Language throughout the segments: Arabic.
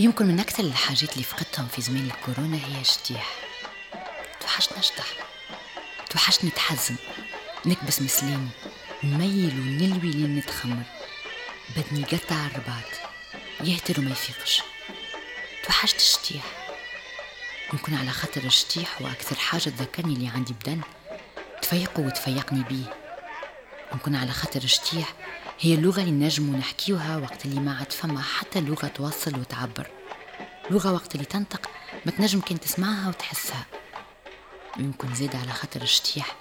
يمكن من أكثر الحاجات اللي فقدتهم في زمان الكورونا هي الشتيح توحشنا شطح توحشني نتحزن نكبس مسلاني نميل ونلوي لين نتخمر. بدني قطع الرباط. يهتر وما يفيقش. توحشت الشتيح يمكن على خاطر الشتيح هو أكثر حاجة تذكرني اللي عندي بدن. تفيقه وتفيقني بيه. يمكن على خاطر الشتيح هي اللغة اللي نجمو نحكيوها وقت اللي ما عاد فما حتى لغة توصل وتعبر. لغة وقت اللي تنطق ما تنجم كان تسمعها وتحسها. يمكن زيد على خاطر الشتيح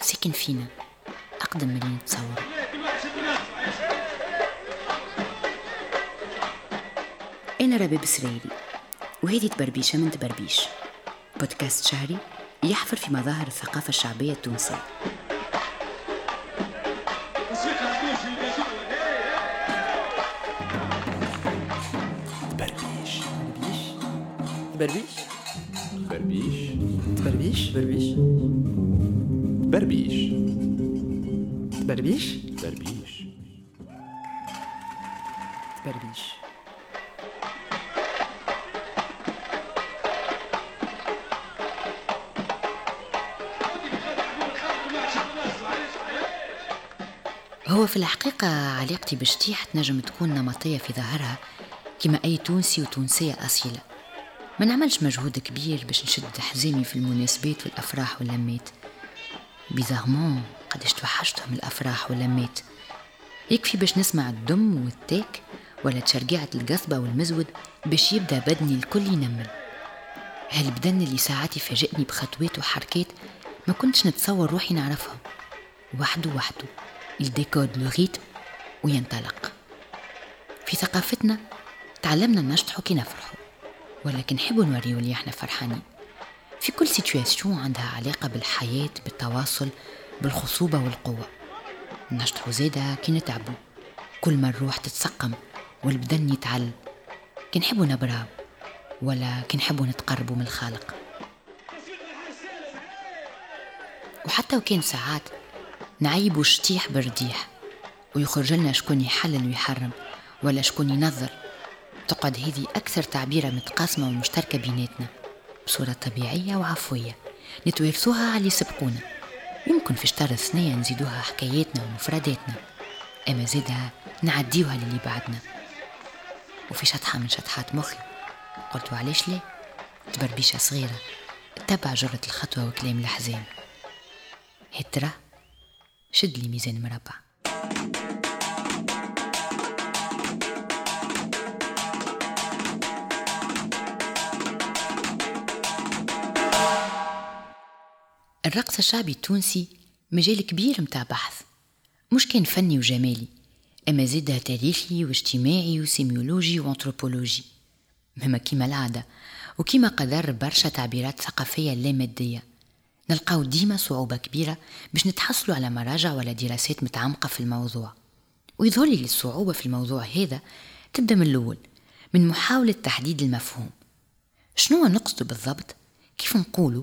ساكن فينا. أقدم من اللي نتصور. أنا رباب سريري وهذه تبربيشة من تبربيش. بودكاست شهري يحفر في مظاهر الثقافة الشعبية التونسية. بربيش بربيش بربيش بربيش بربيش بربيش بربيش بربيش هو في الحقيقة علاقتي بشتيح تنجم تكون نمطية في ظاهرها كما أي تونسي وتونسية أصيلة. ما نعملش مجهود كبير باش نشد حزامي في المناسبات والأفراح واللمات. بيزارمون قداش توحشتهم الأفراح واللمات. يكفي باش نسمع الدم والتاك ولا تشرقعة القصبة والمزود باش يبدأ بدني الكل ينمل. هالبدن اللي ساعات يفاجئني بخطوات وحركات ما كنتش نتصور روحي نعرفهم وحده وحده ال décode le rythme وينطلق. في ثقافتنا تعلمنا نشطحوا كي نفرحوا ولكن نحبوا نوريو اللي إحنا فرحانين. في كل situation عندها علاقة بالحياة بالتواصل بالخصوبة والقوة. نشطحوا زيادة كي نتعبوا كل ما الروح تتسقم والبدن يعتل. كي نحبوا نبراو ولا كي نحبوا نتقربوا من الخالق. وحتى وكان ساعات نعيبوا شتيح برديح ويخرج لنا شكون يحلل ويحرم ولا شكون ينظر. تقعد هذه أكثر تعبيرة متقاسمة ومشتركة بيناتنا. بصورة طبيعية وعفوية. نتوارثوها على اللي سبقونا. يمكن في شطر ثنية نزيدوها حكاياتنا ومفرداتنا. أما زيدها نعديوها للي بعدنا. وفي شطحة من شطحات مخي. قلت علاش ليه تبربيشة صغيرة. تبع جرة الخطوة وكلام الأحزان. هترة شد لي ميزان مربع. الرقص الشعبي التونسي مجال كبير متاع بحث مش كان فني وجمالي أما زادها تاريخي واجتماعي وسيميولوجي وأنثروبولوجي. مما كيما العادة وكيما قدر برشا تعبيرات ثقافية لا مادية. نلقاو ديما صعوبة كبيرة باش نتحصلوا على مراجع ولا دراسات متعمقة في الموضوع. ويظهر لي الصعوبة في الموضوع هذا تبدأ من الأول من محاولة تحديد المفهوم. شنو نقصد بالضبط؟ كيف نقولوا؟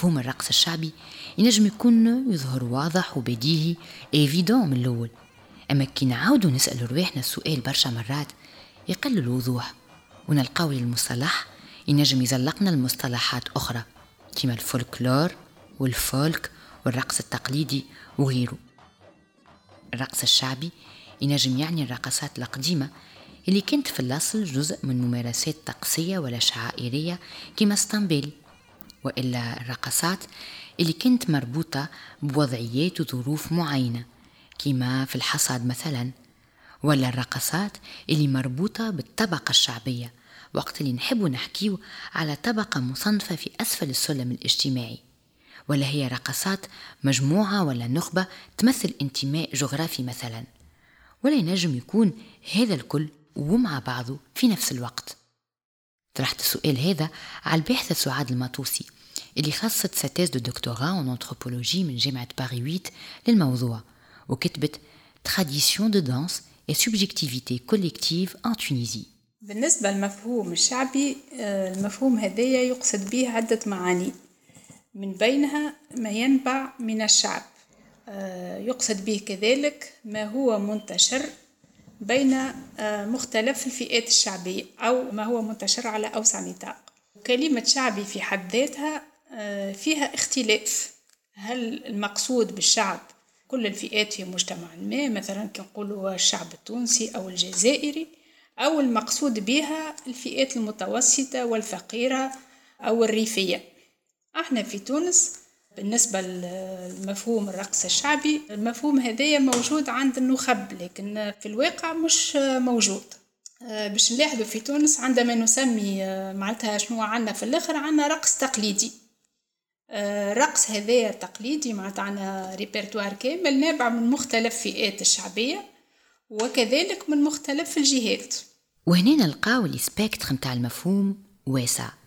مفهوم الرقص الشعبي ينجم يكون يظهر واضح وبديهي ايفيدون من الأول. أما كي نعاودوا نسأل رواحنا السؤال برشا مرات يقل الوضوح ونلقاو للمصطلح ينجم يزلقنا المصطلحات أخرى كما الفولكلور والفولك والرقص التقليدي وغيره. الرقص الشعبي ينجم يعني الرقصات القديمة اللي كانت في الأصل جزء من ممارسات طقسية ولا شعائرية كما اسطنبول. وإلا الرقصات اللي كانت مربوطة بوضعيات وظروف معينة كما في الحصاد مثلا ولا الرقصات اللي مربوطة بالطبقة الشعبية وقت اللي نحب نحكيو على طبقة مصنفة في أسفل السلم الاجتماعي. ولا هي رقصات مجموعة ولا نخبة تمثل انتماء جغرافي مثلا. ولا ينجم يكون هذا الكل ومع بعضه في نفس الوقت. طرحت السؤال هذا على الباحثة سعاد المطوسي اللي خصت sa thèse de doctorat en anthropologie من جامعة باري 8 للموضوع وكتبت Tradition de danse et subjectivité collective en Tunisie. بالنسبة للمفهوم الشعبي آه، المفهوم هذايا يقصد به عدة معاني من بينها ما ينبع من الشعب آه، يقصد به كذلك ما هو منتشر بين آه، مختلف الفئات الشعبية أو ما هو منتشر على أوسع نطاق كلمة شعبي في حد ذاتها آه، فيها اختلاف. هل المقصود بالشعب كل الفئات في مجتمع ما؟ مثلا كنقولوا الشعب التونسي أو الجزائري. أو المقصود بها الفئات المتوسطة والفقيرة أو الريفية. إحنا في تونس بالنسبة لمفهوم الرقص الشعبي المفهوم هذايا موجود عند النخب لكن في الواقع مش موجود. آه، باش نلاحظوا في تونس عندما نسمي آه، معناتها شنو عندنا في الآخر عندنا رقص تقليدي. الرقص آه، هذايا تقليدي معناتها عندنا ريبرتوار كامل نابع من مختلف فئات الشعبية وكذلك من مختلف الجهات. وهنا نلقاو ال spectre متاع المفهوم واسع.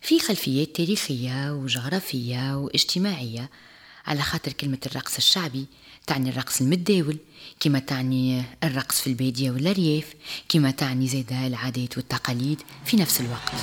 في خلفيات تاريخية وجغرافية واجتماعية على خاطر كلمة الرقص الشعبي تعني الرقص المتداول كما تعني الرقص في البادية والأرياف كما تعني زيدا العادات والتقاليد في نفس الوقت.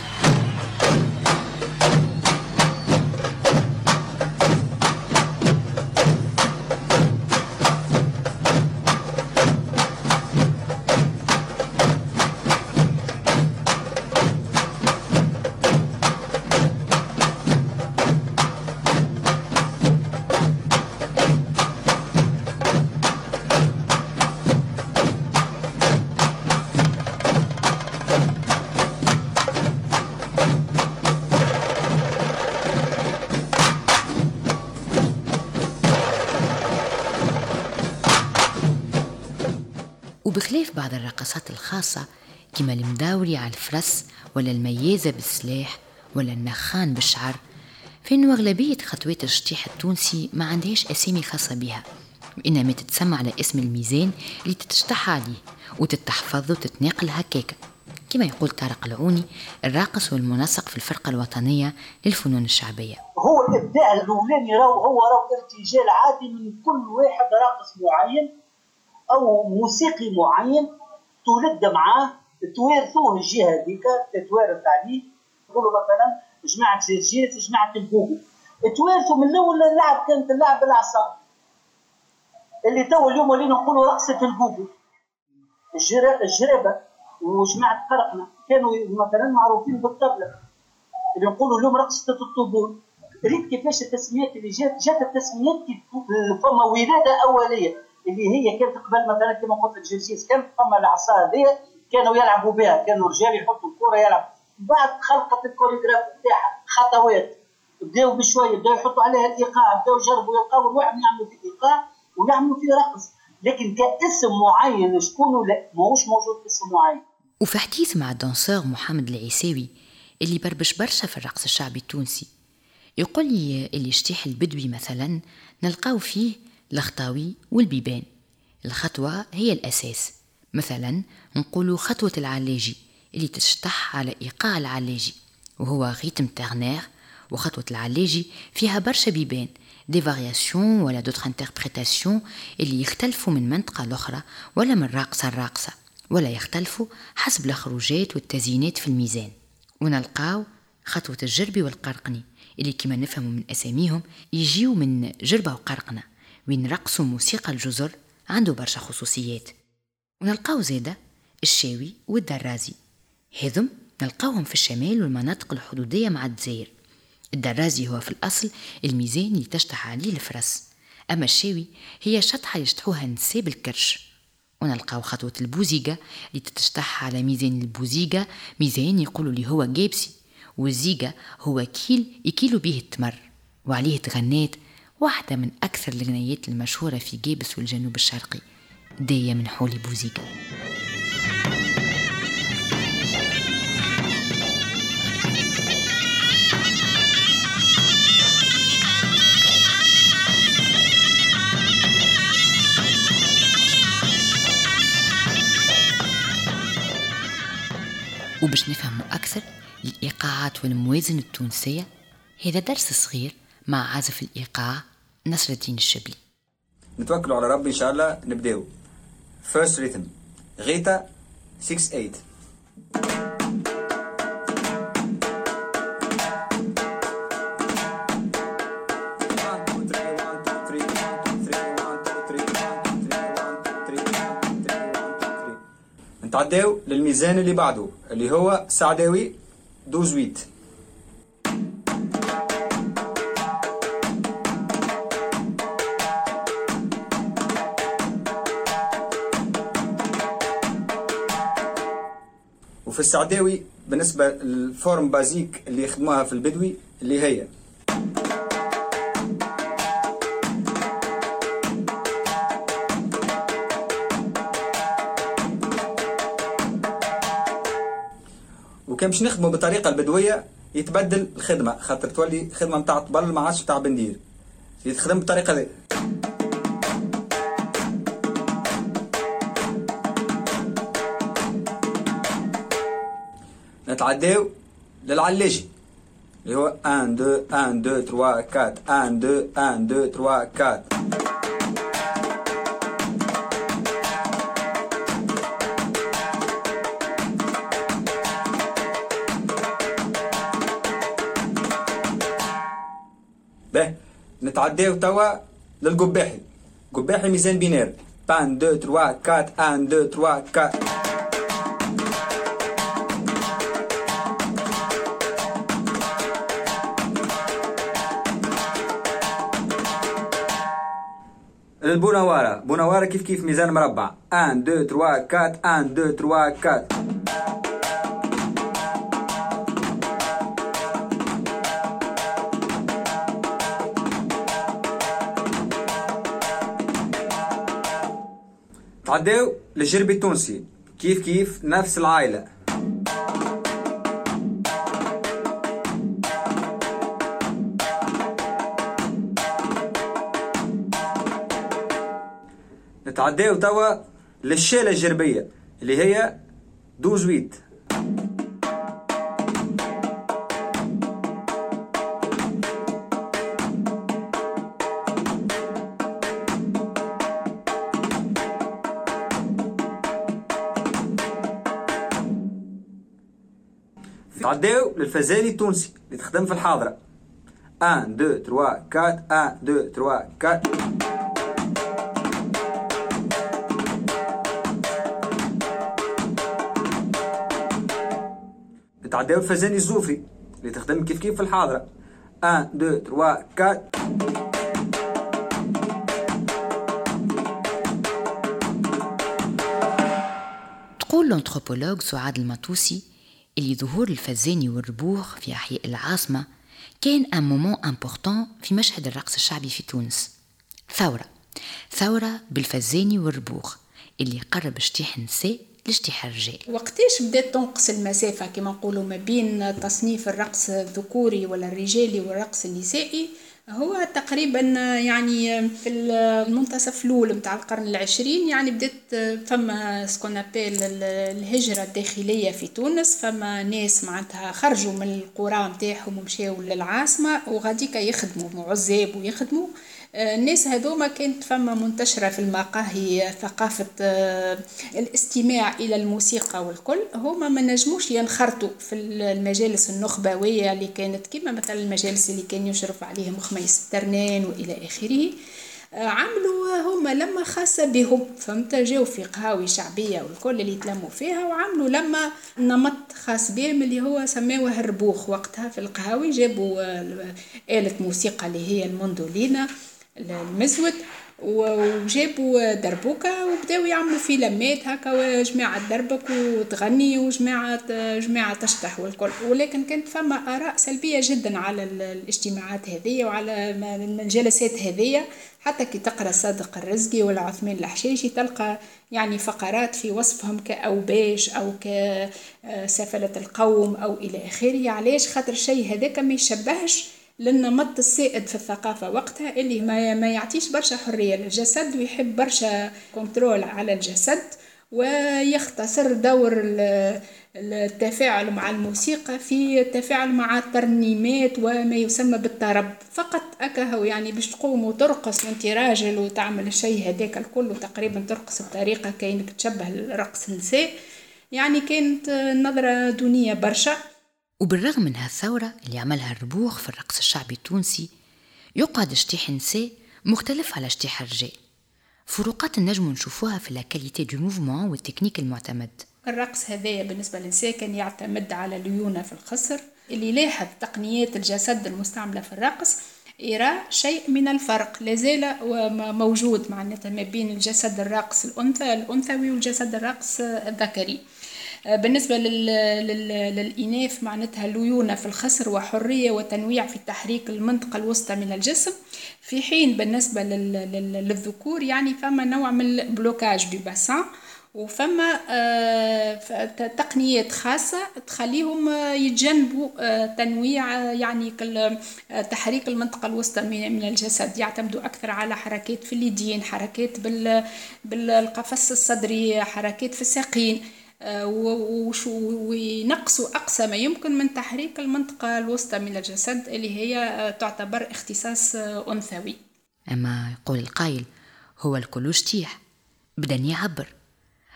بعض الرقصات الخاصة كما المداوري على الفرس ولا الميازة بالسلاح ولا النخان بالشعر. فإنه أغلبية خطوات الشطيح التونسي ما عندهاش أسامي خاصة بها وإنما تتسمى على اسم الميزان اللي تتشطح عليه وتتحفظ وتتناقل هكاك. كما يقول طارق العوني الراقص والمنسق في الفرقة الوطنية للفنون الشعبية. هو الإبداع الأولاني هو راهو ارتجال عادي من كل واحد راقص معين أو موسيقي معين تولد معاه توارثوه الجهة هذيك تتوارث عليه نقولوا مثلا جماعة جرجير جماعة البوبو توارثوا من الأول اللعب كانت اللعب بالعصا اللي تو اليوم ولينا نقولوا رقصة البوبو الجرابه وجماعة قرقنه كانوا مثلا معروفين بالطبلة. اللي نقولوا اليوم رقصة الطبول. ريت كيفاش التسميات اللي جات جات التسميات فما ولاده أولية. اللي هي كانت قبل مثلا كما قلت الجنسيس كانت فما العصا هذه كانوا يلعبوا بها كانوا رجال يحطوا الكرة يلعب بعد خلقت الكوريغراف تاعها خطوات. بداوا بشوية بداوا يحطوا عليها الإيقاع بداوا يجربوا يلقاو الواحد يعملوا فيه ايقاع ويعملوا فيه رقص. لكن كاسم معين شكون لا ماهوش موجود اسم معين. وفي حديث مع الدانسور محمد العيساوي اللي بربش برشا في الرقص الشعبي التونسي يقول لي اللي شتيح البدوي مثلا نلقاو فيه الخطاوي والبيبان. الخطوة هي الأساس. مثلا نقول خطوة العلاجي اللي تشطح على إيقاع العلاجي وهو rythme ternaire وخطوة العلاجي فيها برشا بيبان des variations ولا d'autres interprétations اللي يختلفوا من منطقة لأخرى ولا من راقصة لراقصة ولا يختلفوا حسب الخروجات والتزيينات في الميزان. ونلقاو خطوة الجربي والقرقني اللي كما نفهموا من أساميهم يجيو من جربة وقرقنة. وين رقصوا موسيقى الجزر عنده برشا خصوصيات. ونلقاو زيدا الشاوي والدرازي هذم نلقاوهم في الشمال والمناطق الحدودية مع الجزائر. الدرازي هو في الأصل الميزان اللي تشطح عليه الفرس. أما الشاوي هي شطحة يشطحوها النساء بالكرش ونلقاو خطوة البوزيقة اللي تتشطح على ميزان البوزيقة ميزان يقولوا لي هو جيبسي والزيقة هو كيل يكيلوا به التمر وعليه تغنات واحدة من أكثر الغنيات المشهورة في جيبس والجنوب الشرقي داية من حولي بوزيقة وباش نفهموا أكثر الإيقاعات والموازن التونسية هذا درس صغير مع عازف الإيقاع نصر الدين الشبلي نتوكلوا على ربي إن شاء الله نبداو فيرست ريتم غيتا 6 8 نتعداو للميزان اللي بعده اللي هو سعداوي 12 8 وفي السعداوي بالنسبة للفورم بازيك اللي يخدموها في البدوي اللي هي. وكان باش نخدموا بالطريقة البدوية يتبدل الخدمة خاطر تولي خدمة متاع طبل ما عادش متاع بندير. يتخدم بالطريقة دي نتعداو للعلاجي اللي هو 1 2 1 2 3 4 1 2 1 2 3 4 به نتعداو توا للقباحي قباحي ميزان بينير. 1 2 3 4 1 2 3 4 البونوارة بونوارة كيف كيف؟ ميزان مربع. 1 2 3 4 1 2 3 4 تعداو للجربي التونسي. كيف كيف؟ نفس العائلة. نتعداو توا للشالة الجربية اللي هي دوزويت تعداو للفزالي التونسي اللي تخدم في الحاضرة. 1 2 3 4 1 2 3 4 نتعداو الفزاني الزوفي اللي تخدم كيف كيف في الحاضرة. 1 2 3 4 تقول ال anthropologue سعاد المطوسي اللي ظهور الفزاني والربوخ في أحياء العاصمة كان un moment important في مشهد الرقص الشعبي في تونس. ثورة. ثورة بالفزاني والربوخ اللي قرب اجتياح لاجتياح الرجال وقتاش بدات تنقص المسافة؟ كما نقولوا ما بين تصنيف الرقص الذكوري ولا الرجالي والرقص النسائي هو تقريبا يعني في المنتصف الأول متاع القرن العشرين يعني بدات فما ce qu'on appelle الهجرة الداخلية في تونس فما ناس معناتها خرجوا من القرى نتاعهم ومشاو للعاصمة وغاديكا يخدموا عزاب ويخدموا. الناس هذوما كانت فما منتشرة في المقاهي ثقافة الاستماع إلى الموسيقى والكل. هما ما نجموش ينخرطوا في المجالس النخبوية اللي كانت كما مثلا المجالس اللي كان يشرف عليهم خميس الترنان وإلى آخره. آه، عملوا هما لما خاصة بهم فهمت؟ جاو في قهاوي شعبية والكل اللي يتلموا فيها وعملوا لما نمط خاص بهم اللي هو سماوه الربوخ وقتها في القهاوي جابوا آه، آلة موسيقى اللي هي المندولينا المزود وجابوا دربوكة وبداو يعملوا فيلمات هكا وجماعة دربك وتغني وجماعة جماعة تشطح والكل. ولكن كانت فما آراء سلبية جدا على الاجتماعات هذه وعلى الجلسات هذه حتى كي تقرأ صادق الرزقي ولا عثمان الحشاشي تلقى يعني فقرات في وصفهم كأوباش أو كسفلة القوم أو إلى آخره. علاش؟ خاطر الشيء هذاك ما يشبهش للنمط السائد في الثقافة وقتها اللي ما, ما يعطيش برشا حرية للجسد ويحب برشا كنترول على الجسد ويختصر دور التفاعل مع الموسيقى في التفاعل مع الترنيمات وما يسمى بالطرب. فقط أكهو يعني باش تقوم وترقص وانت راجل وتعمل الشيء هذاك الكل تقريبا ترقص بطريقة كأنك تشبه رقص النساء يعني كانت نظرة دونية برشا. وبالرغم من هالثورة اللي عملها الربوخ في الرقص الشعبي التونسي يقعد اجتيح النساء مختلف على اجتيح الرجال فروقات النجم نشوفوها في la qualité de mouvement وال technique المعتمد. الرقص هذايا بالنسبة للنساء كان يعتمد على الليونة في الخصر اللي لاحظ تقنيات الجسد المستعملة في الرقص يرى شيء من الفرق لازال موجود معناتها ما بين الجسد الراقص الأنثى الأنثوي والجسد الراقص الذكري. بالنسبة للإناث معناتها ليونة في الخصر وحرية وتنويع في تحريك المنطقة الوسطى من الجسم في حين بالنسبة للذكور يعني فما نوع من البلوكاج دو باسان وفما آه، تقنيات خاصة تخليهم يتجنبوا آه، تنويع يعني تحريك المنطقة الوسطى من الجسد. يعتمدوا أكثر على حركات في اليدين حركات بالقفص الصدري حركات في الساقين. آه، وينقصوا أقصى ما يمكن من تحريك المنطقة الوسطى من الجسد اللي هي آه، تعتبر اختصاص آه، أنثوي. أما يقول القائل هو الكل اجتيح بدا يعبر.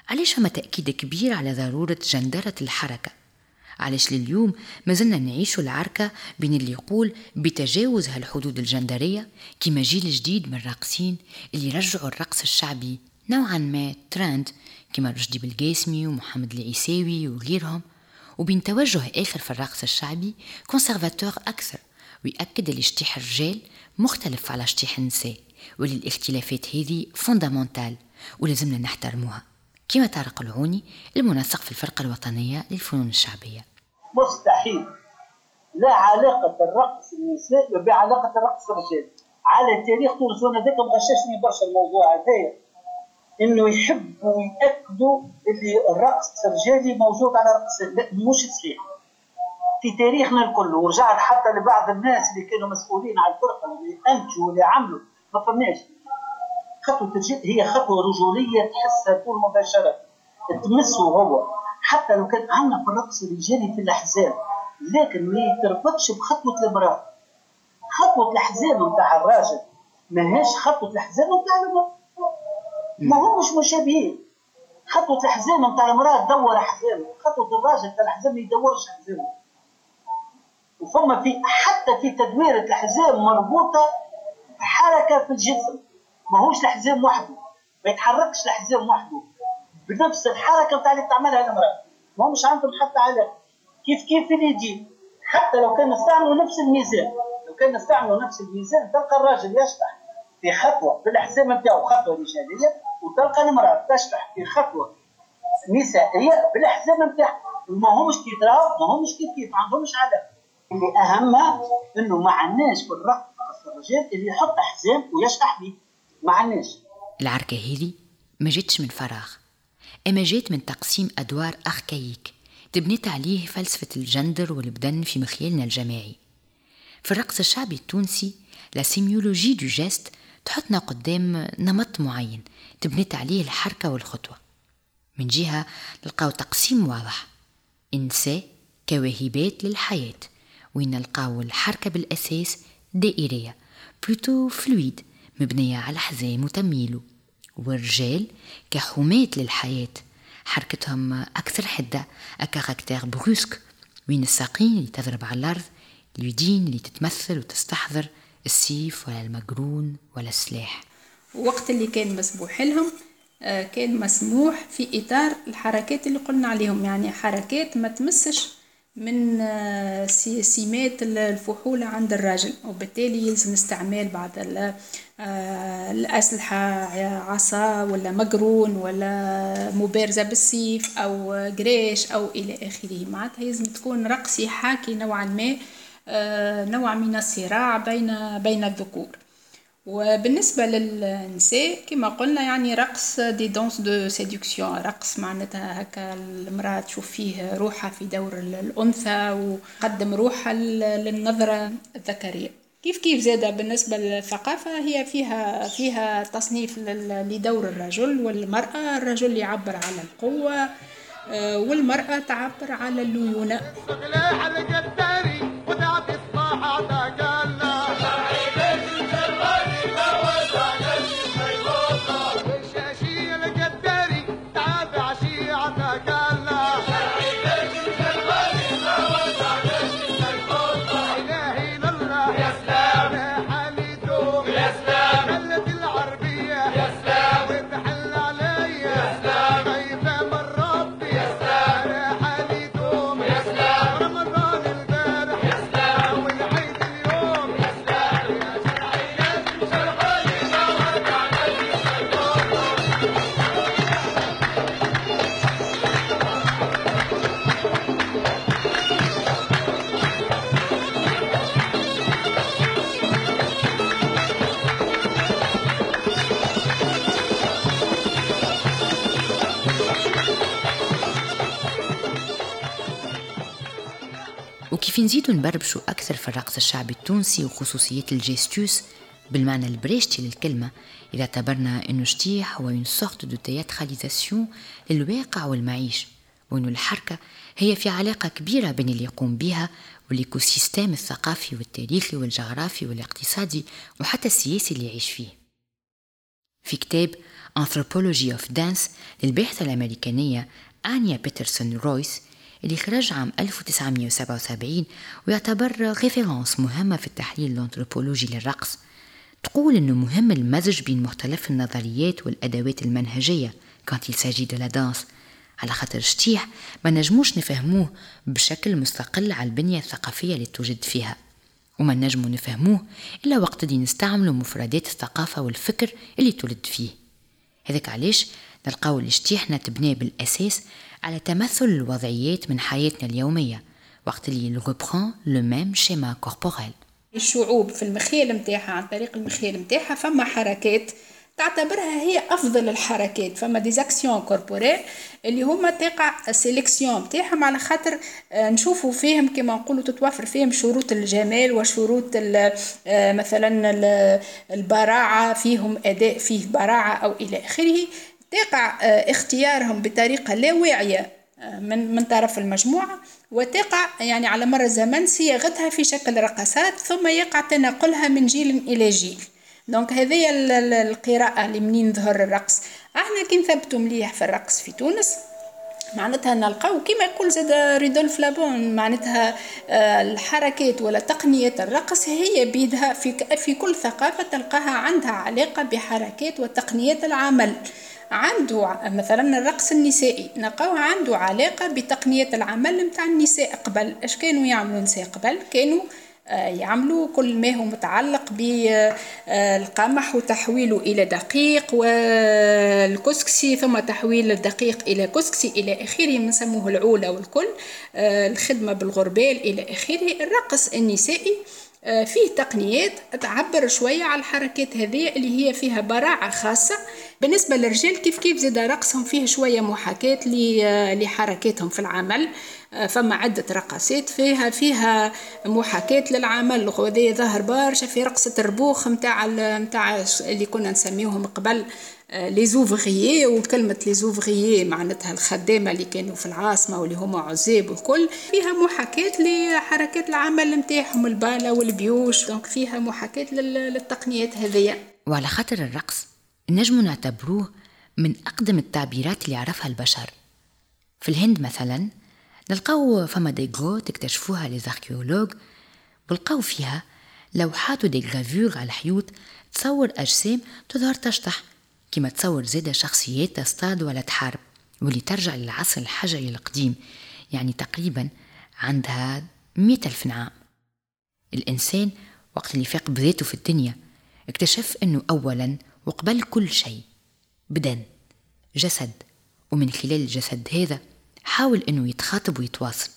علاش فما تأكيد كبير على ضرورة جندرة الحركة؟ علاش لليوم ما زلنا نعيش العركة بين اللي يقول بتجاوز هالحدود الجندرية كما جيل جديد من الراقصين اللي رجعوا الرقص الشعبي نوعا ما ترند كما رشدي بالقاسمي ومحمد العيساوي وغيرهم. وبين توجه آخر في الرقص الشعبي conservateur أكثر ويأكد اللي اشتيح الرجال مختلف على اشتيح النساء. واللي الاختلافات هذه fondamentales ولازمنا نحترموها. كما طارق العوني المنسق في الفرقة الوطنية للفنون الشعبية. مستحيل. لا علاقة الرقص النساء بعلاقة الرقص الرجال. على تاريخ تونس وأنا ذاك مغششني برشا الموضوع هذايا. إنه يحبوا ويأكدوا اللي الرقص الرجالي موجود على رقص مش صحيح. في تاريخنا الكل ورجعت حتى لبعض الناس اللي كانوا مسؤولين على الفرقة اللي انتجوا واللي عملوا. ما فماش. خطوة الرجال هي خطوة رجولية تحسها طول مباشرة. تمسه هو. حتى لو كان عندنا في الرقص الرجالي في الأحزاب لكن ما يتربطش بخطوة المراه خطوة الحزام نتاع الراجل ماهيش خطوة الحزام نتاع المراه ما همش مشابهين. خطوة الحزام نتاع المرأة تدور حزام. خطوة الراجل تاع الحزام ما يدورش حزام. وفما في حتى في تدويرة الحزام مربوطة بحركة في الجسم. ما هوش الحزام وحده. ما يتحركش الحزام وحده. بنفس الحركة نتاع اللي تعملها المرأة. ما همش عندهم حتى علاقة كيف كيف اليدين حتى لو كان نستعملوا نفس الميزان. لو كان نستعملوا نفس الميزان تلقى الراجل يشطح في خطوة في الحزام نتاعو خطوة رجالية وتلقى المرأة تشرح في خطوة. نسائية بالحزام نتاعها ما همش كي تراو ما همش كيف كيف ما عندهمش علاقة اللي أهمها إنه ما عندناش في الرقص الرجال اللي يحط حزام ويشرح به ما عندناش. العركة هذه ما جاتش من فراغ. أما جات من تقسيم أدوار archaïque. تبنيت عليه فلسفة الجندر والبدن في مخيلنا الجماعي. في الرقص الشعبي التونسي la sémiologie du geste تحطنا قدام نمط معين تبنيت عليه الحركة والخطوة. من جهة نلقاو تقسيم واضح النساء كواهبات للحياة وين نلقاو الحركة بالأساس دائرية plutôt fluide مبنية على حزام وتميله والرجال كحماة للحياة. حركتهم أكثر حدة à caractère brusque وين الساقين اللي تضرب على الأرض اليدين اللي تتمثل وتستحضر السيف ولا المقرون ولا السلاح. وقت اللي كان مسموح لهم آه، كان مسموح في إطار الحركات اللي قلنا عليهم. يعني حركات ما تمسش من آه، سمات الفحولة عند الرجل وبالتالي يلزم استعمال بعض آه، الأسلحة عصا ولا مقرون ولا مبارزة بالسيف أو قريش أو إلى آخره. معناتها يلزم تكون رقص يحاكي نوعا ما. نوع من الصراع بين بين الذكور. وبالنسبة للنساء كما قلنا يعني رقص des danses de séduction رقص معناتها هكا المرأة تشوف فيه روحها في دور ال- الأنثى وقدم روحها لل- للنظرة الذكرية. كيف كيف زادة بالنسبة للثقافة؟ هي فيها فيها تصنيف لدور الرجل والمرأة الرجل يعبر على القوة آه، والمرأة تعبر على الليونة. ಮಾತಾಡ وكيف نزيدوا نبربشوا أكثر في الرقص الشعبي التونسي وخصوصيات ال gestus بالمعنى البريشتي للكلمة إذا اعتبرنا أنه شتيح هو une sorte de théâtralisation للواقع والمعيش وأنه الحركة هي في علاقة كبيرة بين اللي يقوم بها وال écosystème الثقافي والتاريخي والجغرافي والاقتصادي وحتى السياسي اللي يعيش فيه. في كتاب Anthropology of Dance للباحثة الأمريكانية آنيا بيترسون رويس اللي خرج عام 1977 ويعتبر référence مهمة في التحليل الأنثروبولوجي للرقص. تقول إنه مهم المزج بين مختلف النظريات والأدوات المنهجية s'agit de la danse. على خاطر شتيح ما نجموش نفهموه بشكل مستقل على البنية الثقافية اللي توجد فيها. وما نجمو نفهموه إلا وقت اللي نستعملوا مفردات الثقافة والفكر اللي تولد فيه. هذاك علاش؟ نلقاو الاشتيحنا تبنى بالأساس على تمثل الوضعيات من حياتنا اليومية. وقت اللي on reprend le même schéma corporel. الشعوب في المخيل متاعها عن طريق المخيل متاعها فما حركات تعتبرها هي أفضل الحركات. فما des actions corporelles اللي هما تقع ال sélection متاعهم على خاطر آه، نشوفوا فيهم كما نقولوا تتوفر فيهم شروط الجمال وشروط آه، مثلا ال- البراعة فيهم أداء فيه براعة أو إلى آخره. تقع آه، اختيارهم بطريقة لا واعية من من طرف المجموعة وتقع يعني على مر الزمن صياغتها في شكل رقصات ثم يقع تنقلها من جيل إلى جيل. donc هذه ال- ال- القراءة اللي منين ظهر الرقص. أحنا كي نثبتوا مليح في الرقص في تونس معناتها نلقاو كما يقول زادا Rudolf Laban معناتها آه، الحركات ولا تقنية الرقص هي بيدها في في كل ثقافة تلقاها عندها علاقة بحركات وتقنيات العمل. عنده مثلا الرقص النسائي. نلقاوه عنده علاقة بتقنية العمل متاع النساء قبل. إش كانوا يعملوا النساء قبل؟ كانوا آه، يعملوا كل ما هو متعلق بالقمح وتحويله إلى دقيق والكسكسي ثم تحويل الدقيق إلى كسكسي إلى آخره نسموه العولة والكل آه، الخدمة بالغربال إلى آخره. الرقص النسائي آه، فيه تقنيات تعبر شوية على الحركات هذه اللي هي فيها براعة خاصة. بالنسبة للرجال كيف كيف زاد رقصهم؟ فيه شوية محاكاة ل- لحركاتهم في العمل. آه، فما عدة رقصات فيها فيها محاكاة للعمل. وهذا ظهر برشا في رقصة الربوخ متاع متاع اللي كنا نسميهم قبل لي زوفغيي. وكلمة لي زوفغيي معناتها الخدامة اللي كانوا في العاصمة واللي هما عزاب والكل. فيها محاكاة لحركات العمل متاعهم البالة والبيوش. دونك فيها محاكاة لل- للتقنيات هذيا. وعلى خاطر الرقص نجمو نعتبروه من أقدم التعبيرات اللي عرفها البشر. في الهند مثلا نلقاو فما دي غروت اكتشفوها لي زاركيولوج ولقاو فيها لوحات ودي غافور على الحيوط تصور أجسام تظهر تشطح كما تصور زادة شخصيات تصطاد ولا تحارب واللي ترجع للعصر الحجري القديم يعني تقريبا عندها مئة ألف عام. الإنسان وقت اللي فاق بذاته في الدنيا اكتشف أنه أولا وقبل كل شيء بدن جسد ومن خلال الجسد هذا حاول أنه يتخاطب ويتواصل.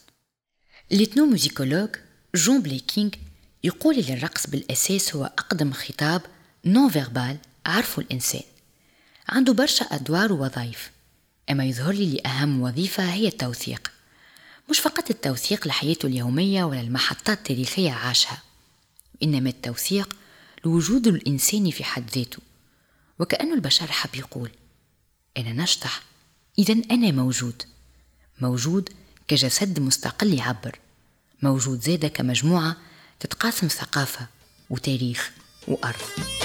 l'ethnomusicologue جون بليكينغ يقول أن الرقص بالأساس هو أقدم خطاب non verbal عرفه الإنسان. عنده برشا أدوار ووظائف أما يظهر لي لأهم وظيفة هي التوثيق. مش فقط التوثيق لحياته اليومية ولا المحطات التاريخية عاشها إنما التوثيق لوجود الإنسان في حد ذاته. وكأن البشر حب يقول أنا نشطح إذا أنا موجود. موجود كجسد مستقل يعبر موجود زادة كمجموعة تتقاسم ثقافة وتاريخ وأرض.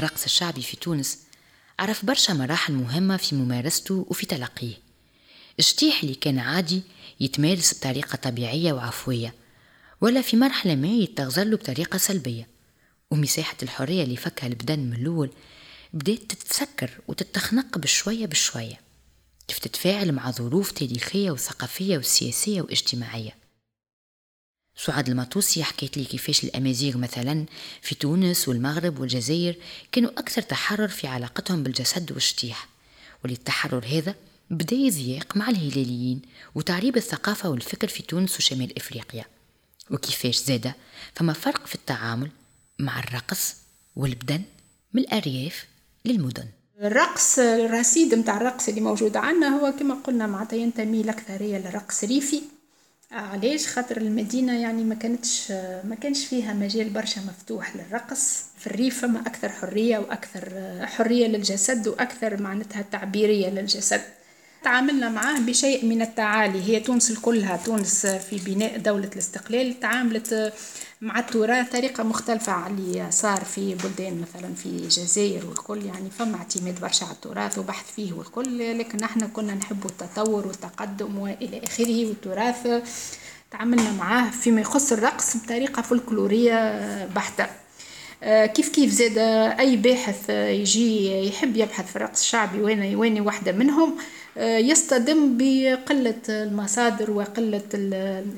الرقص الشعبي في تونس عرف برشا مراحل مهمة في ممارسته وفي تلقيه. الشتيح اللي كان عادي يتمارس بطريقة طبيعية وعفوية ولا في مرحلة ما يتغزر له بطريقة سلبية. ومساحة الحرية اللي فكها البدن من الأول بدأت تتسكر وتتخنق بشوية بشوية. كيف تتفاعل مع ظروف تاريخية وثقافية وسياسية واجتماعية. سعاد المطوسي حكيت لي كيفاش الأمازيغ مثلا في تونس والمغرب والجزائر كانوا أكثر تحرر في علاقتهم بالجسد والشتيح. وللتحرر هذا بدأ يضيق مع الهلاليين وتعريب الثقافة والفكر في تونس وشمال إفريقيا. وكيفاش زادة فما فرق في التعامل مع الرقص والبدن من الأرياف للمدن. الرقص الرصيد متاع الرقص اللي موجود عندنا هو كما قلنا معناتها ينتمي الأكثرية للرقص ريفي. علاش؟ خاطر المدينة يعني ما كانتش ما كانش فيها مجال برشا مفتوح للرقص. في الريف فما أكثر حرية وأكثر حرية للجسد وأكثر معناتها تعبيرية للجسد. تعاملنا معاه بشيء من التعالي. هي تونس كلها تونس في بناء دولة الاستقلال تعاملت مع التراث طريقة مختلفة على اللي صار في بلدان مثلا في الجزائر والكل. يعني فما اعتماد برشا على التراث وبحث فيه والكل لكن إحنا كنا نحب التطور والتقدم وإلى آخره والتراث. تعاملنا معاه فيما يخص الرقص بطريقة فولكلورية بحتة. كيف كيف زاد أي باحث يجي يحب يبحث في الرقص الشعبي؟ وأنا واني واحدة منهم؟ يصطدم بقلة المصادر وقلة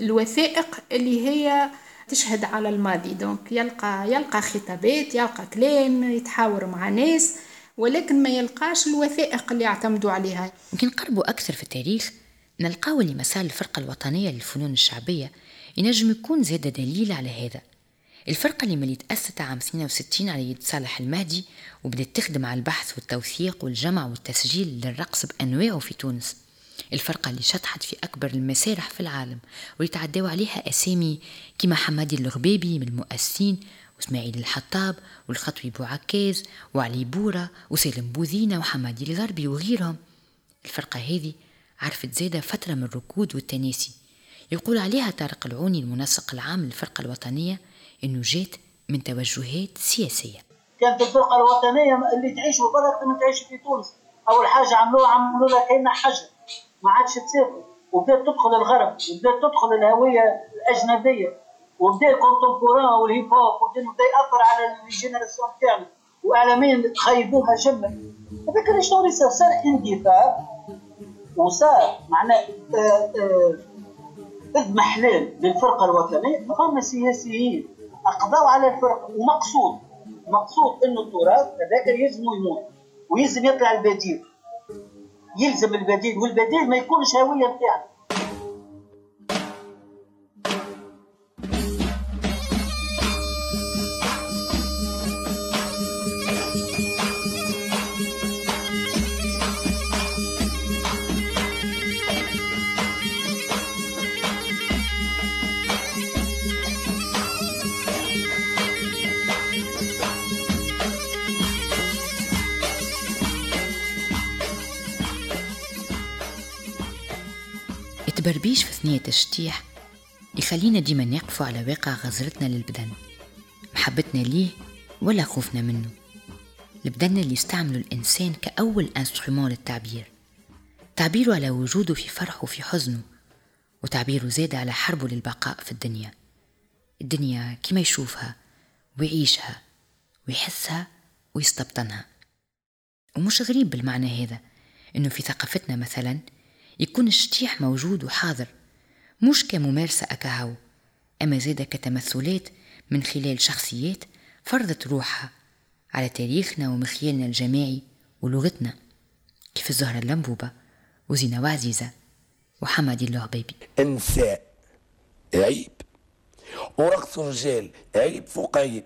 الوثائق اللي هي تشهد على الماضي. دونك يلقى يلقى خطابات يلقى كلام يتحاور مع ناس ولكن ما يلقاش الوثائق اللي يعتمدوا عليها. يمكن نقربوا أكثر في التاريخ نلقاو اللي مسار الفرقة الوطنية للفنون الشعبية ينجم يكون زاد دليل على هذا. الفرقة اللي ملي تأسست عام 62 على يد صالح المهدي وبدأت تخدم على البحث والتوثيق والجمع والتسجيل للرقص بأنواعه في تونس. الفرقة اللي شطحت في أكبر المسارح في العالم واللي تعداو عليها أسامي كيما حمادي الغبيبي من المؤسسين وإسماعيل الحطاب والخطوي بوعكاز وعلي بورا وسالم بوذينة وحمادي الغربي وغيرهم. الفرقة هذه عرفت زادة فترة من الركود والتناسي. يقول عليها طارق العوني المنسق العام للفرقة الوطنية إنه جات من توجهات سياسية. كانت الفرقة الوطنية اللي تعيش برا من تعيش في تونس. أول حاجة عملوها عملوا لها كأنها حجر. ما عادش تسافر وبدأت تدخل الغرب. وبدأت تدخل الهوية الأجنبية. وبدأ ال contemporain وال hip hop. وبدا يأثر على ال génération تاعنا واعلاميا خيبوها جمله هذاك اللي شنو صار صار اندفاع وصار معناه اضمحلال للفرقة الوطنية فما سياسيين. اقضوا على الفرقه ومقصود مقصود إنه التراث هذاك يلزم يموت ويلزم يطلع البديل. يلزم البديل والبديل ما يكونش هوية نتاعنا التبربيش في ثنية الشتيح يخلينا ديما نقفوا على واقع غزرتنا للبدن. محبتنا ليه ولا خوفنا منه. البدن اللي استعمله الإنسان كأول انسترومون للتعبير. تعبيره على وجوده في فرحه وفي حزنه وتعبيره زاد على حربه للبقاء في الدنيا. الدنيا كما يشوفها ويعيشها ويحسها ويستبطنها. ومش غريب بالمعنى هذا إنه في ثقافتنا مثلا يكون الشتيح موجود وحاضر. مش كممارسة أكهو أما زاد كتمثلات من خلال شخصيات فرضت روحها على تاريخنا ومخيالنا الجماعي ولغتنا كيف الزهرة اللمبوبة وزينة وعزيزة وحمدي العبيبي النساء عيب. ورقص الرجال عيب فوق عيب.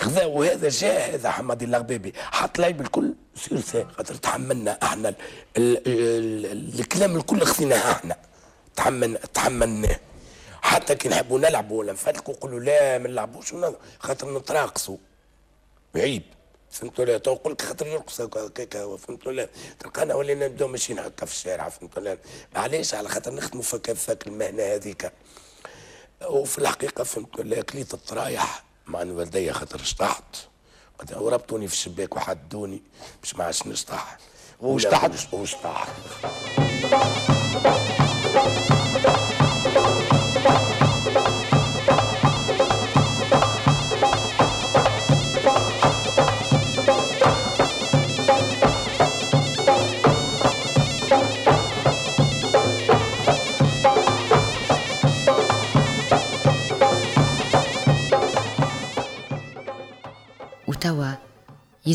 خذا وهذا جاء هذا حمادي الغبيبي حط العيب الكل سير سي خاطر تحملنا إحنا ال ال ال الكلام الكل خذيناه إحنا. تحملنا تحملناه. حتى كي نحبوا نلعبوا ولا نفلقوا نقولوا لا ما نلعبوش خاطر نتراقصوا عيب فهمتوا لا؟ تو لك خاطر نرقص هكاك فهمتوا لا؟ تلقانا ولينا نبداو ماشيين هكا في الشارع فهمتوا لا؟ علاش على خاطر نخدموا فك المهنة هذيك وفي الحقيقة فهمتوا لا كليت الطرايح. مع والدي خاطر اشطحت وربطوني في الشباك وحدوني باش ما عادش نشطح واشطحت واشطحت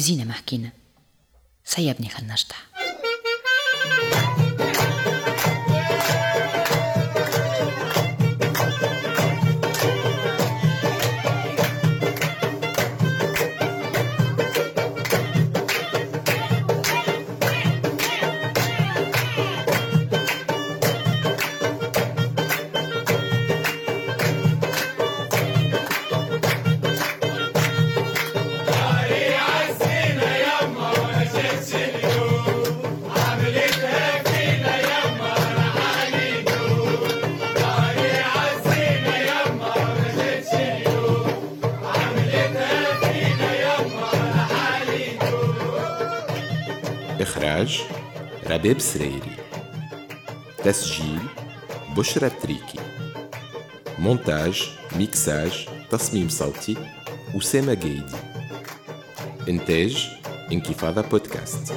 يزينا ما حكينا سيبني خل نشطح إخراج رباب سريري. تسجيل بشرى تريكي. مونتاج ميكساج تصميم صوتي أسامة جيدي. إنتاج انكفاضة بودكاست.